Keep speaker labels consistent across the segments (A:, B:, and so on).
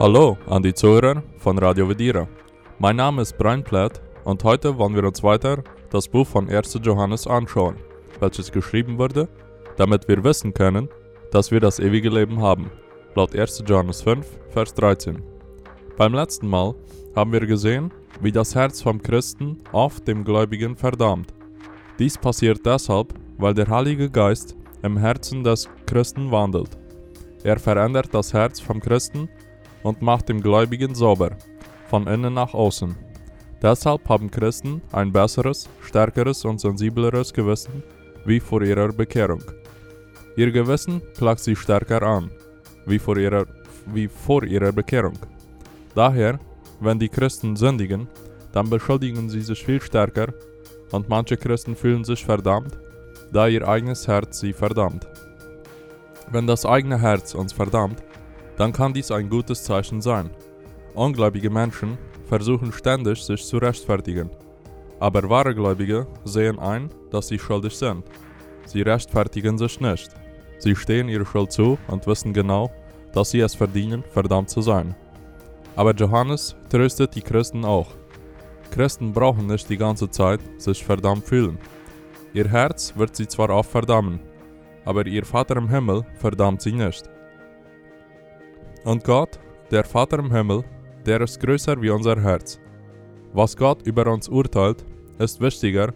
A: Hallo an die Zuhörer von Radio Vedira. Mein Name ist Brian Platt und heute wollen wir uns weiter das Buch von 1. Johannes anschauen, welches geschrieben wurde, damit wir wissen können, dass wir das ewige Leben haben, laut 1. Johannes 5, Vers 13. Beim letzten Mal haben wir gesehen, wie das Herz vom Christen oft dem Gläubigen verdammt. Dies passiert deshalb, weil der Heilige Geist im Herzen des Christen wandelt. Er verändert das Herz vom Christen und macht den Gläubigen sauber, von innen nach außen. Deshalb haben Christen ein besseres, stärkeres und sensibleres Gewissen wie vor ihrer Bekehrung. Ihr Gewissen klagt sie stärker an, wie vor ihrer, wie vor ihrer Bekehrung. Daher, wenn die Christen sündigen, dann beschuldigen sie sich viel stärker und manche Christen fühlen sich verdammt, da ihr eigenes Herz sie verdammt. Wenn das eigene Herz uns verdammt, dann kann dies ein gutes Zeichen sein. Ungläubige Menschen versuchen ständig, sich zu rechtfertigen. Aber wahre Gläubige sehen ein, dass sie schuldig sind. Sie rechtfertigen sich nicht. Sie stehen ihre Schuld zu und wissen genau, dass sie es verdienen, verdammt zu sein. Aber Johannes tröstet die Christen auch. Christen brauchen nicht die ganze Zeit sich verdammt fühlen. Ihr Herz wird sie zwar oft verdammen, aber ihr Vater im Himmel verdammt sie nicht. Und Gott, der Vater im Himmel, der ist größer wie unser Herz. Was Gott über uns urteilt, ist wichtiger,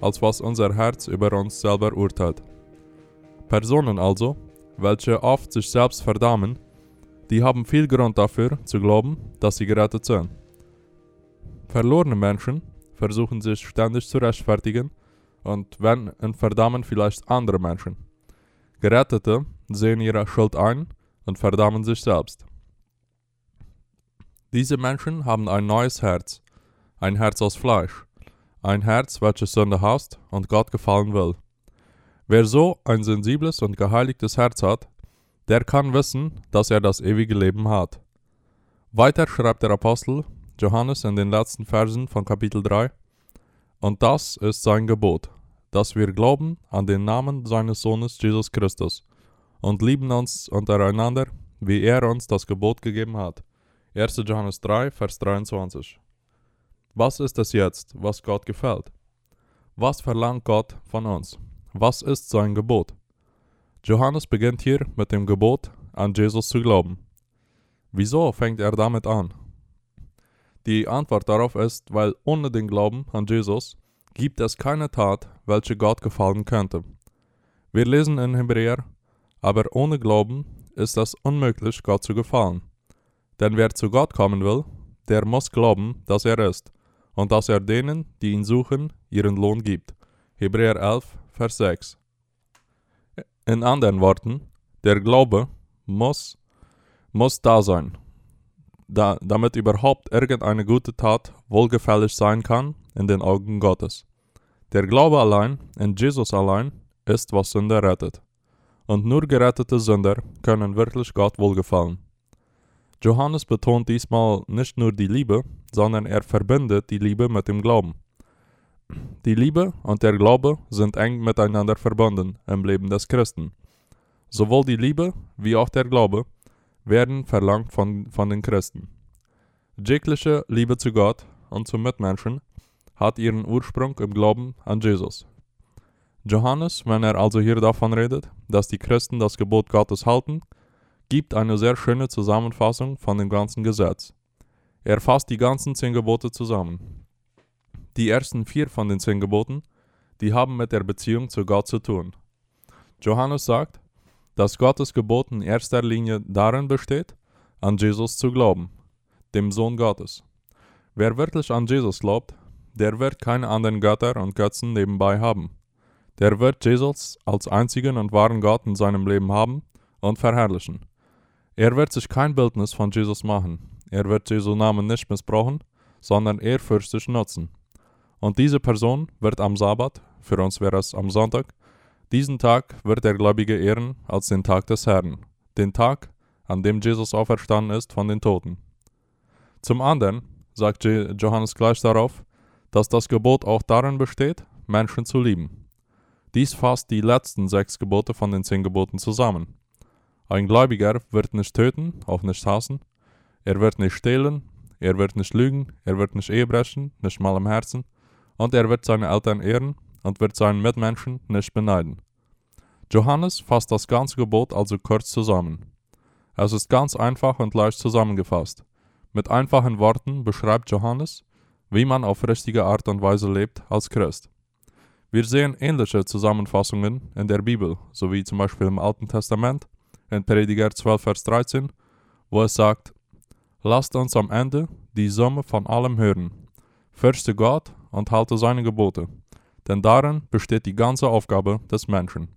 A: als was unser Herz über uns selber urteilt. Personen also, welche oft sich selbst verdammen, die haben viel Grund dafür zu glauben, dass sie gerettet sind. Verlorene Menschen versuchen sich ständig zu rechtfertigen und wenn und verdammen vielleicht andere Menschen. Gerettete sehen ihre Schuld ein und verdammen sich selbst. Diese Menschen haben ein neues Herz, ein Herz aus Fleisch, ein Herz, welches Sünde hasst und Gott gefallen will. Wer so ein sensibles und geheiligtes Herz hat, der kann wissen, dass er das ewige Leben hat. Weiter schreibt der Apostel Johannes in den letzten Versen von Kapitel 3, und das ist sein Gebot, dass wir glauben an den Namen seines Sohnes Jesus Christus und lieben uns untereinander, wie er uns das Gebot gegeben hat. 1. Johannes 3, Vers 23. Was ist es jetzt, was Gott gefällt? Was verlangt Gott von uns? Was ist sein Gebot? Johannes beginnt hier mit dem Gebot, an Jesus zu glauben. Wieso fängt er damit an? Die Antwort darauf ist, weil ohne den Glauben an Jesus gibt es keine Tat, welche Gott gefallen könnte. Wir lesen in Hebräer aber ohne Glauben ist es unmöglich, Gott zu gefallen. Denn wer zu Gott kommen will, der muss glauben, dass er ist, und dass er denen, die ihn suchen, ihren Lohn gibt. Hebräer 11, Vers 6. In anderen Worten, der Glaube muss, muss da sein, da, damit überhaupt irgendeine gute Tat wohlgefällig sein kann in den Augen Gottes. Der Glaube allein, in Jesus allein, ist, was Sünde rettet und nur gerettete Sünder können wirklich Gott wohlgefallen. Johannes betont diesmal nicht nur die Liebe, sondern er verbindet die Liebe mit dem Glauben. Die Liebe und der Glaube sind eng miteinander verbunden im Leben des Christen. Sowohl die Liebe wie auch der Glaube werden verlangt von, von den Christen. Jegliche Liebe zu Gott und zu Mitmenschen hat ihren Ursprung im Glauben an Jesus. Johannes, wenn er also hier davon redet, dass die Christen das Gebot Gottes halten, gibt eine sehr schöne Zusammenfassung von dem ganzen Gesetz. Er fasst die ganzen zehn Gebote zusammen. Die ersten vier von den zehn Geboten, die haben mit der Beziehung zu Gott zu tun. Johannes sagt, dass Gottes Gebot in erster Linie darin besteht, an Jesus zu glauben, dem Sohn Gottes. Wer wirklich an Jesus glaubt, der wird keine anderen Götter und Götzen nebenbei haben. Der wird Jesus als einzigen und wahren Gott in seinem Leben haben und verherrlichen. Er wird sich kein Bildnis von Jesus machen. Er wird Jesu Namen nicht missbrauchen, sondern ehrfürchtig nutzen. Und diese Person wird am Sabbat, für uns wäre es am Sonntag, diesen Tag wird der Gläubige ehren als den Tag des Herrn, den Tag, an dem Jesus auferstanden ist von den Toten. Zum anderen sagt Johannes gleich darauf, dass das Gebot auch darin besteht, Menschen zu lieben. Dies fasst die letzten sechs Gebote von den zehn Geboten zusammen. Ein Gläubiger wird nicht töten, auch nicht hassen. Er wird nicht stehlen, er wird nicht lügen, er wird nicht Ehebrechen, nicht mal im Herzen, und er wird seine Eltern ehren und wird seinen Mitmenschen nicht beneiden. Johannes fasst das ganze Gebot also kurz zusammen. Es ist ganz einfach und leicht zusammengefasst. Mit einfachen Worten beschreibt Johannes, wie man auf richtige Art und Weise lebt als Christ. Wir sehen ähnliche Zusammenfassungen in der Bibel, sowie zum Beispiel im Alten Testament, in Prediger 12, Vers 13, wo es sagt, Lasst uns am Ende die Summe von allem hören. Fürchte Gott und halte seine Gebote, denn darin besteht die ganze Aufgabe des Menschen.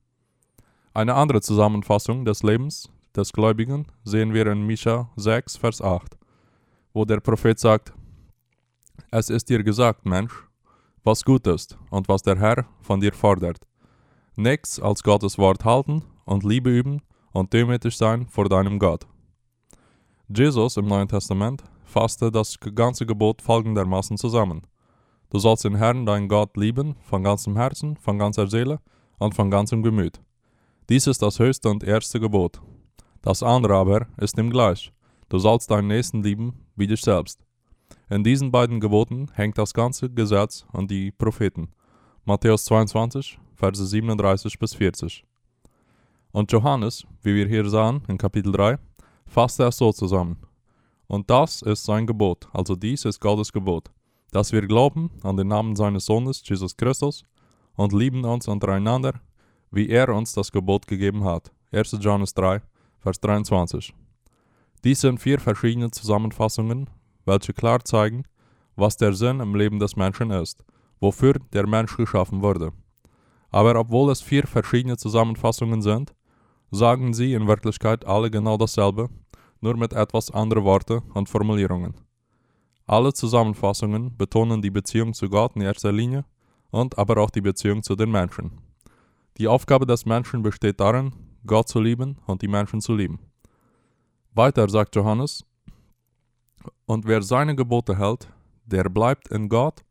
A: Eine andere Zusammenfassung des Lebens des Gläubigen sehen wir in Micha 6, Vers 8, wo der Prophet sagt, Es ist dir gesagt, Mensch, was gut ist und was der Herr von dir fordert. Nichts als Gottes Wort halten und Liebe üben und demütig sein vor deinem Gott. Jesus im Neuen Testament fasste das ganze Gebot folgendermaßen zusammen. Du sollst den Herrn, deinen Gott, lieben, von ganzem Herzen, von ganzer Seele und von ganzem Gemüt. Dies ist das höchste und erste Gebot. Das andere aber ist ihm gleich. Du sollst deinen Nächsten lieben wie dich selbst. In diesen beiden Geboten hängt das ganze Gesetz und die Propheten. Matthäus 22, Verse 37 bis 40. Und Johannes, wie wir hier sahen in Kapitel 3, fasst er so zusammen. Und das ist sein Gebot, also dies ist Gottes Gebot, dass wir glauben an den Namen seines Sohnes, Jesus Christus, und lieben uns untereinander, wie er uns das Gebot gegeben hat. 1. Johannes 3, Vers 23. Dies sind vier verschiedene Zusammenfassungen, welche klar zeigen, was der Sinn im Leben des Menschen ist, wofür der Mensch geschaffen wurde. Aber obwohl es vier verschiedene Zusammenfassungen sind, sagen sie in Wirklichkeit alle genau dasselbe, nur mit etwas anderen Worte und Formulierungen. Alle Zusammenfassungen betonen die Beziehung zu Gott in erster Linie und aber auch die Beziehung zu den Menschen. Die Aufgabe des Menschen besteht darin, Gott zu lieben und die Menschen zu lieben. Weiter sagt Johannes, und wer seine Gebote hält, der bleibt in Gott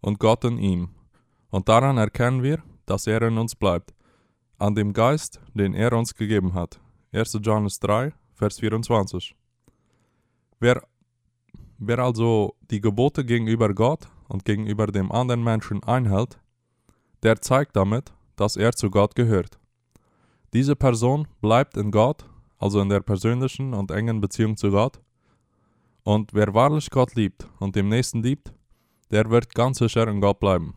A: und Gott in ihm. Und daran erkennen wir, dass er in uns bleibt, an dem Geist, den er uns gegeben hat. 1. Johannes 3, Vers 24. Wer, wer also die Gebote gegenüber Gott und gegenüber dem anderen Menschen einhält, der zeigt damit, dass er zu Gott gehört. Diese Person bleibt in Gott, also in der persönlichen und engen Beziehung zu Gott. Und wer wahrlich Gott liebt und dem Nächsten liebt, der wird ganz sicher in Gott bleiben.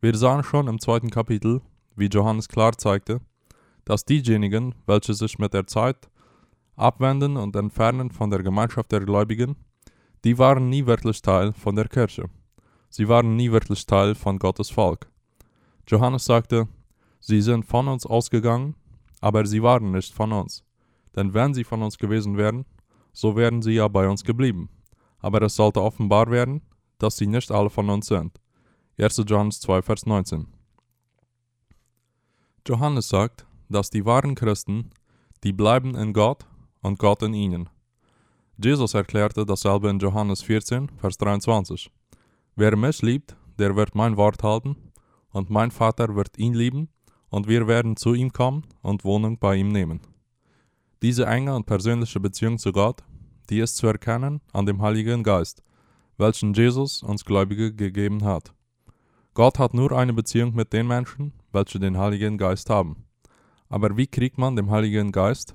A: Wir sahen schon im zweiten Kapitel, wie Johannes klar zeigte, dass diejenigen, welche sich mit der Zeit abwenden und entfernen von der Gemeinschaft der Gläubigen, die waren nie wirklich Teil von der Kirche. Sie waren nie wirklich Teil von Gottes Volk. Johannes sagte, sie sind von uns ausgegangen, aber sie waren nicht von uns. Denn wenn sie von uns gewesen wären, so wären sie ja bei uns geblieben. Aber es sollte offenbar werden, dass sie nicht alle von uns sind. 1. Johannes 2, Vers 19. Johannes sagt, dass die wahren Christen, die bleiben in Gott und Gott in ihnen. Jesus erklärte dasselbe in Johannes 14, Vers 23. Wer mich liebt, der wird mein Wort halten, und mein Vater wird ihn lieben, und wir werden zu ihm kommen und Wohnung bei ihm nehmen. Diese enge und persönliche Beziehung zu Gott, die ist zu erkennen an dem Heiligen Geist, welchen Jesus uns Gläubige gegeben hat. Gott hat nur eine Beziehung mit den Menschen, welche den Heiligen Geist haben. Aber wie kriegt man den Heiligen Geist?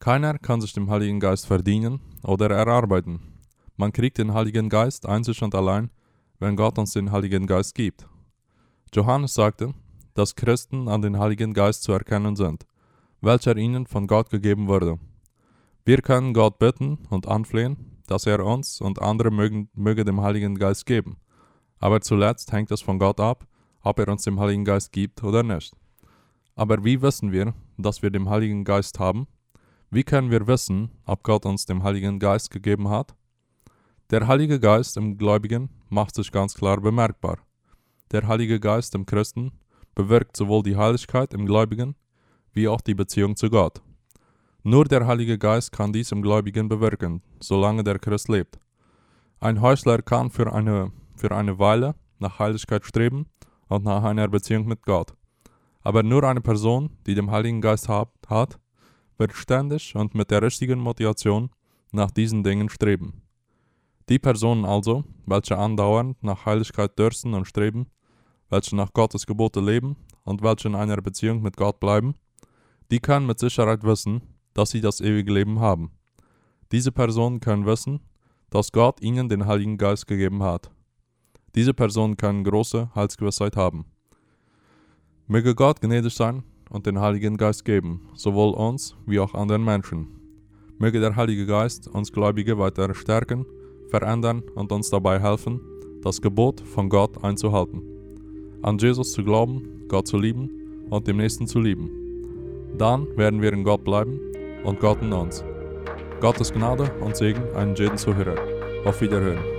A: Keiner kann sich dem Heiligen Geist verdienen oder erarbeiten. Man kriegt den Heiligen Geist einzig und allein, wenn Gott uns den Heiligen Geist gibt. Johannes sagte, dass Christen an den Heiligen Geist zu erkennen sind, welcher ihnen von Gott gegeben wurde. Wir können Gott bitten und anflehen, dass er uns und andere mögen, möge dem Heiligen Geist geben aber zuletzt hängt es von Gott ab, ob er uns den Heiligen Geist gibt oder nicht. Aber wie wissen wir, dass wir den Heiligen Geist haben? Wie können wir wissen, ob Gott uns den Heiligen Geist gegeben hat? Der Heilige Geist im Gläubigen macht sich ganz klar bemerkbar. Der Heilige Geist im Christen bewirkt sowohl die Heiligkeit im Gläubigen wie auch die Beziehung zu Gott. Nur der Heilige Geist kann dies im Gläubigen bewirken, solange der Christ lebt. Ein Häusler kann für eine für eine Weile nach Heiligkeit streben und nach einer Beziehung mit Gott. Aber nur eine Person, die den Heiligen Geist hat, wird ständig und mit der richtigen Motivation nach diesen Dingen streben. Die Personen also, welche andauernd nach Heiligkeit dürsten und streben, welche nach Gottes Gebote leben und welche in einer Beziehung mit Gott bleiben, die können mit Sicherheit wissen, dass sie das ewige Leben haben. Diese Personen können wissen, dass Gott ihnen den Heiligen Geist gegeben hat. Diese Personen können große Heilsgewissheit haben. Möge Gott gnädig sein und den Heiligen Geist geben, sowohl uns wie auch anderen Menschen. Möge der Heilige Geist uns Gläubige weiter stärken, verändern und uns dabei helfen, das Gebot von Gott einzuhalten. An Jesus zu glauben, Gott zu lieben und dem Nächsten zu lieben. Dann werden wir in Gott bleiben und Gott in uns. Gottes Gnade und Segen einen jeden Zuhörer. Auf Wiederhören.